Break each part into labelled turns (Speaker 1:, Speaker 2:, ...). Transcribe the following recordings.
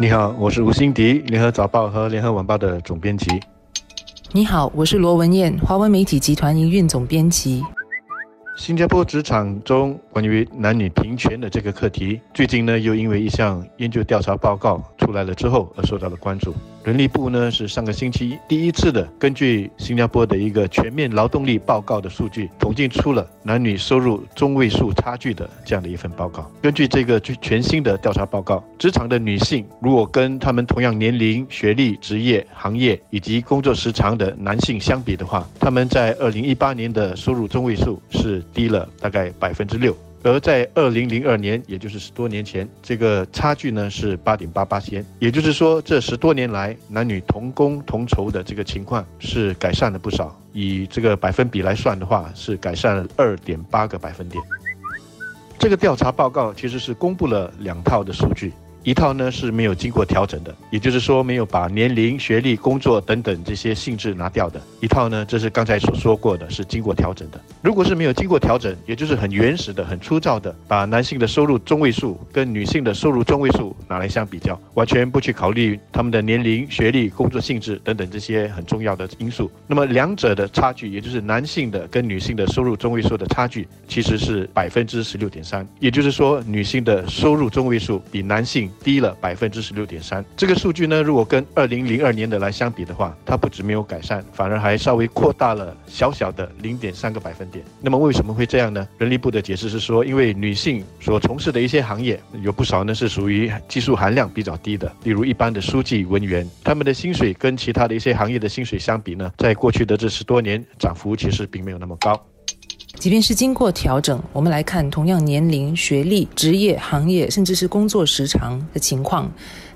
Speaker 1: 你好，我是吴欣迪，联合早报和联合晚报的总编辑。
Speaker 2: 你好，我是罗文燕，华文媒体集团营运总编辑。
Speaker 1: 新加坡职场中关于男女平权的这个课题，最近呢又因为一项研究调查报告出来了之后而受到了关注。人力部呢是上个星期第一次的根据新加坡的一个全面劳动力报告的数据，统计出了男女收入中位数差距的这样的一份报告。根据这个全新的调查报告，职场的女性如果跟他们同样年龄、学历、职业、行业以及工作时长的男性相比的话，他们在二零一八年的收入中位数是低了大概百分之六。而在二零零二年，也就是十多年前，这个差距呢是八点八八仙，也就是说，这十多年来男女同工同酬的这个情况是改善了不少。以这个百分比来算的话，是改善了二点八个百分点。这个调查报告其实是公布了两套的数据。一套呢是没有经过调整的，也就是说没有把年龄、学历、工作等等这些性质拿掉的。一套呢，这是刚才所说过的，是经过调整的。如果是没有经过调整，也就是很原始的、很粗糙的，把男性的收入中位数跟女性的收入中位数拿来相比较，完全不去考虑他们的年龄、学历、工作性质等等这些很重要的因素，那么两者的差距，也就是男性的跟女性的收入中位数的差距，其实是百分之十六点三。也就是说，女性的收入中位数比男性低了百分之十六点三，这个数据呢，如果跟二零零二年的来相比的话，它不止没有改善，反而还稍微扩大了小小的零点三个百分点。那么为什么会这样呢？人力部的解释是说，因为女性所从事的一些行业有不少呢是属于技术含量比较低的，例如一般的书记、文员，他们的薪水跟其他的一些行业的薪水相比呢，在过去的这十多年涨幅其实并没有那么高。
Speaker 2: 即便是经过调整，我们来看同样年龄、学历、职业、行业，甚至是工作时长的情况，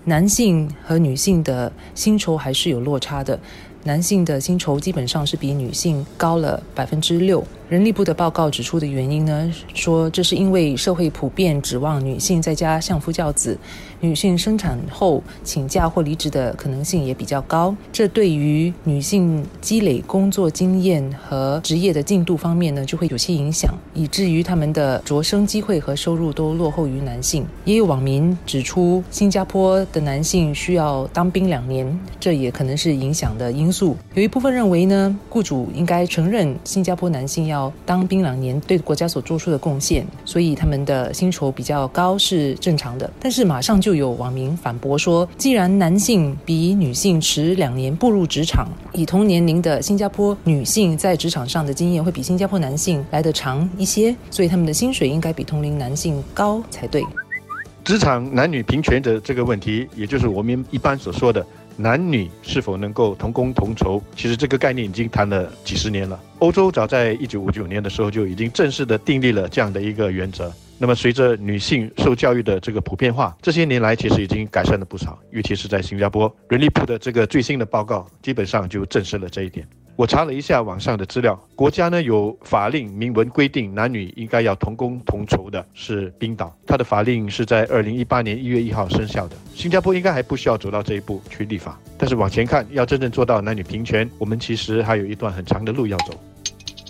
Speaker 2: 男性和女性的薪酬还是有落差的。男性的薪酬基本上是比女性高了百分之六。人力部的报告指出的原因呢，说这是因为社会普遍指望女性在家相夫教子，女性生产后请假或离职的可能性也比较高。这对于女性积累工作经验和职业的进度方面呢，就会有些影响，以至于他们的着升机会和收入都落后于男性。也有网民指出，新加坡的男性需要当兵两年，这也可能是影响的因素。有一部分认为呢，雇主应该承认新加坡男性要。当兵两年对国家所做出的贡献，所以他们的薪酬比较高是正常的。但是马上就有网民反驳说，既然男性比女性迟两年步入职场，以同年龄的新加坡女性在职场上的经验会比新加坡男性来得长一些，所以他们的薪水应该比同龄男性高才对。
Speaker 1: 职场男女平权的这个问题，也就是我们一般所说的。男女是否能够同工同酬？其实这个概念已经谈了几十年了。欧洲早在一九五九年的时候就已经正式的订立了这样的一个原则。那么随着女性受教育的这个普遍化，这些年来其实已经改善了不少，尤其是在新加坡。人力部的这个最新的报告基本上就证实了这一点。我查了一下网上的资料，国家呢有法令明文规定男女应该要同工同酬的，是冰岛，它的法令是在二零一八年一月一号生效的。新加坡应该还不需要走到这一步去立法，但是往前看，要真正做到男女平权，我们其实还有一段很长的路要走。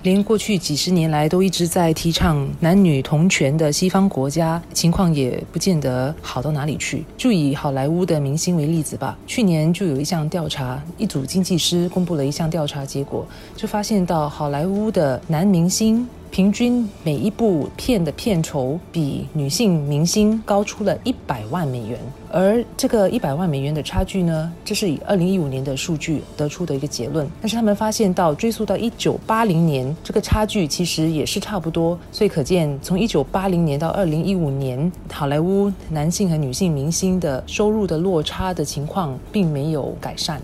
Speaker 2: 连过去几十年来都一直在提倡男女同权的西方国家，情况也不见得好到哪里去。就以好莱坞的明星为例子吧，去年就有一项调查，一组经济师公布了一项调查结果，就发现到好莱坞的男明星。平均每一部片的片酬比女性明星高出了一百万美元，而这个一百万美元的差距呢，这是以二零一五年的数据得出的一个结论。但是他们发现到追溯到一九八零年，这个差距其实也是差不多。所以可见，从一九八零年到二零一五年，好莱坞男性和女性明星的收入的落差的情况并没有改善。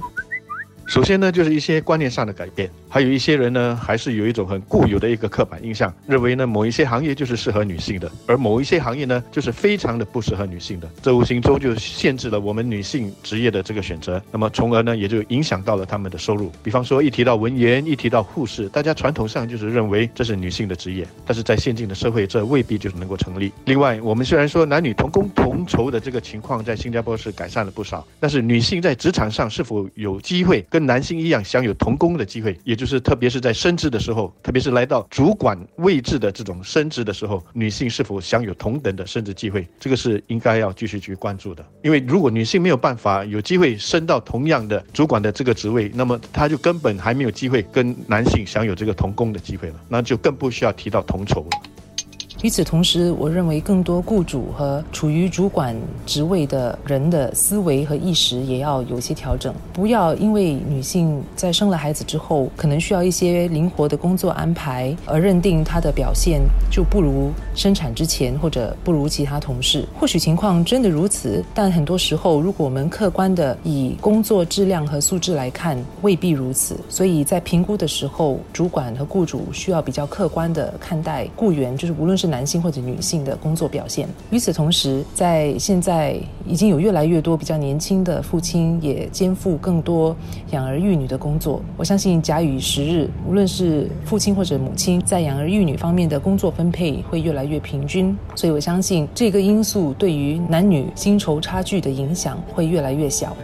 Speaker 1: 首先呢，就是一些观念上的改变。还有一些人呢，还是有一种很固有的一个刻板印象，认为呢某一些行业就是适合女性的，而某一些行业呢就是非常的不适合女性的。这无形中就限制了我们女性职业的这个选择，那么从而呢也就影响到了他们的收入。比方说一提到文员，一提到护士，大家传统上就是认为这是女性的职业，但是在现今的社会，这未必就是能够成立。另外，我们虽然说男女同工同酬的这个情况在新加坡是改善了不少，但是女性在职场上是否有机会跟男性一样享有同工的机会，也就是特别是在升职的时候，特别是来到主管位置的这种升职的时候，女性是否享有同等的升职机会，这个是应该要继续去关注的。因为如果女性没有办法有机会升到同样的主管的这个职位，那么她就根本还没有机会跟男性享有这个同工的机会了，那就更不需要提到同酬了。
Speaker 2: 与此同时，我认为更多雇主和处于主管职位的人的思维和意识也要有些调整，不要因为女性在生了孩子之后可能需要一些灵活的工作安排，而认定她的表现就不如生产之前或者不如其他同事。或许情况真的如此，但很多时候，如果我们客观的以工作质量和素质来看，未必如此。所以在评估的时候，主管和雇主需要比较客观的看待雇员，就是无论是男性或者女性的工作表现。与此同时，在现在已经有越来越多比较年轻的父亲也肩负更多养儿育女的工作。我相信假以时日，无论是父亲或者母亲在养儿育女方面的工作分配会越来越平均。所以我相信这个因素对于男女薪酬差距的影响会越来越小。